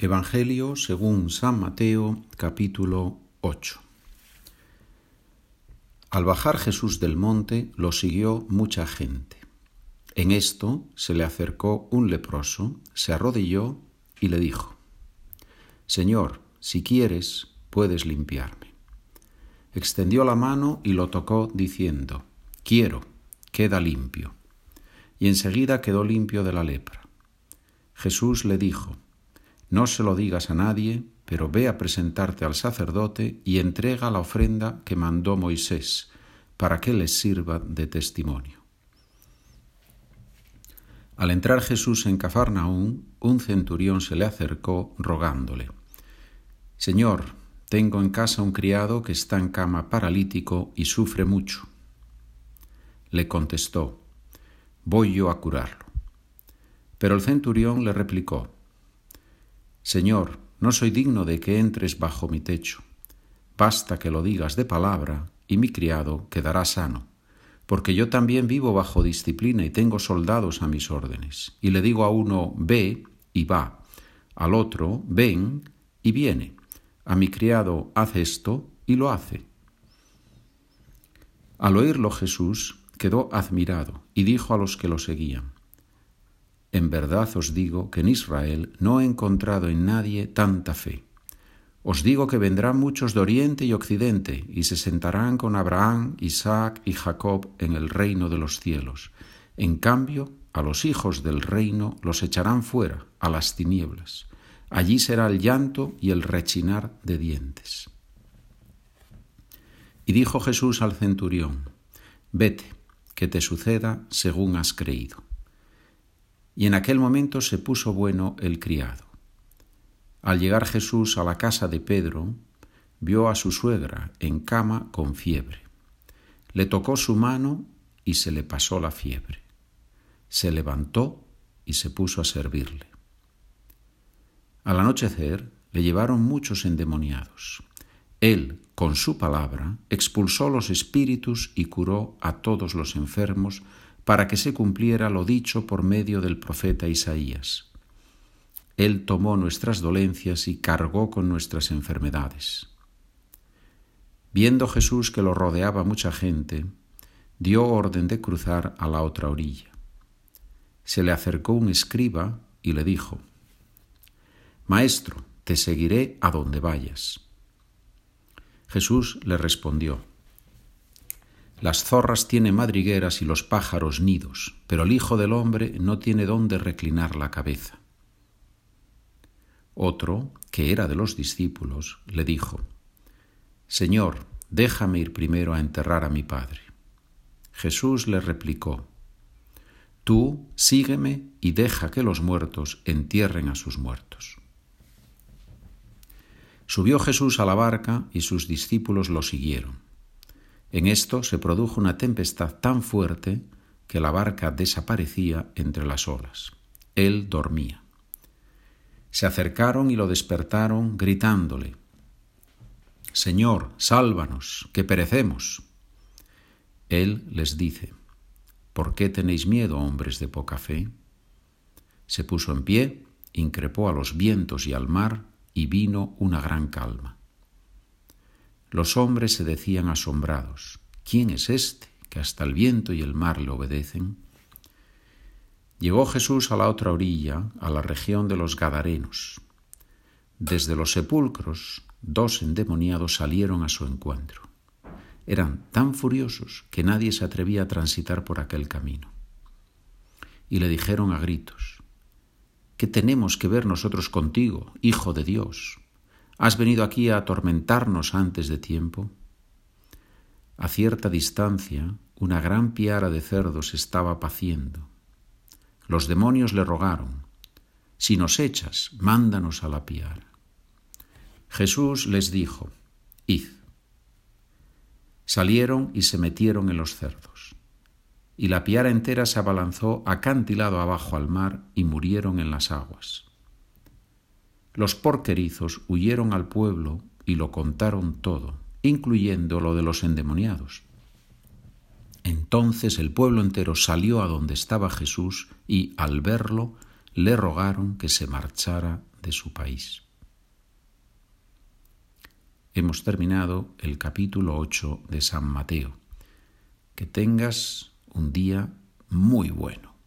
Evangelio según San Mateo capítulo 8 Al bajar Jesús del monte lo siguió mucha gente. En esto se le acercó un leproso, se arrodilló y le dijo, Señor, si quieres, puedes limpiarme. Extendió la mano y lo tocó diciendo, Quiero, queda limpio. Y enseguida quedó limpio de la lepra. Jesús le dijo, no se lo digas a nadie, pero ve a presentarte al sacerdote y entrega la ofrenda que mandó Moisés, para que les sirva de testimonio. Al entrar Jesús en Cafarnaún, un centurión se le acercó rogándole, Señor, tengo en casa un criado que está en cama paralítico y sufre mucho. Le contestó, Voy yo a curarlo. Pero el centurión le replicó, Señor, no soy digno de que entres bajo mi techo. Basta que lo digas de palabra, y mi criado quedará sano, porque yo también vivo bajo disciplina y tengo soldados a mis órdenes. Y le digo a uno, ve, y va, al otro, ven, y viene. A mi criado, haz esto, y lo hace. Al oírlo Jesús quedó admirado y dijo a los que lo seguían, en verdad os digo que en Israel no he encontrado en nadie tanta fe. Os digo que vendrán muchos de oriente y occidente y se sentarán con Abraham, Isaac y Jacob en el reino de los cielos. En cambio, a los hijos del reino los echarán fuera, a las tinieblas. Allí será el llanto y el rechinar de dientes. Y dijo Jesús al centurión, Vete, que te suceda según has creído y en aquel momento se puso bueno el criado. Al llegar Jesús a la casa de Pedro, vio a su suegra en cama con fiebre. Le tocó su mano y se le pasó la fiebre. Se levantó y se puso a servirle. Al anochecer le llevaron muchos endemoniados. Él, con su palabra, expulsó los espíritus y curó a todos los enfermos para que se cumpliera lo dicho por medio del profeta Isaías. Él tomó nuestras dolencias y cargó con nuestras enfermedades. Viendo Jesús que lo rodeaba mucha gente, dio orden de cruzar a la otra orilla. Se le acercó un escriba y le dijo, Maestro, te seguiré a donde vayas. Jesús le respondió, las zorras tienen madrigueras y los pájaros nidos, pero el Hijo del Hombre no tiene dónde reclinar la cabeza. Otro, que era de los discípulos, le dijo, Señor, déjame ir primero a enterrar a mi Padre. Jesús le replicó, Tú sígueme y deja que los muertos entierren a sus muertos. Subió Jesús a la barca y sus discípulos lo siguieron. En esto se produjo una tempestad tan fuerte que la barca desaparecía entre las olas. Él dormía. Se acercaron y lo despertaron gritándole, Señor, sálvanos, que perecemos. Él les dice, ¿por qué tenéis miedo, hombres de poca fe? Se puso en pie, increpó a los vientos y al mar, y vino una gran calma. Los hombres se decían asombrados, ¿quién es este que hasta el viento y el mar le obedecen? Llegó Jesús a la otra orilla, a la región de los Gadarenos. Desde los sepulcros, dos endemoniados salieron a su encuentro. Eran tan furiosos que nadie se atrevía a transitar por aquel camino. Y le dijeron a gritos, ¿qué tenemos que ver nosotros contigo, Hijo de Dios? ¿Has venido aquí a atormentarnos antes de tiempo? A cierta distancia, una gran piara de cerdos estaba paciendo. Los demonios le rogaron, Si nos echas, mándanos a la piara. Jesús les dijo, Id. Salieron y se metieron en los cerdos. Y la piara entera se abalanzó acantilado abajo al mar y murieron en las aguas. Los porquerizos huyeron al pueblo y lo contaron todo, incluyendo lo de los endemoniados. Entonces el pueblo entero salió a donde estaba Jesús y, al verlo, le rogaron que se marchara de su país. Hemos terminado el capítulo 8 de San Mateo. Que tengas un día muy bueno.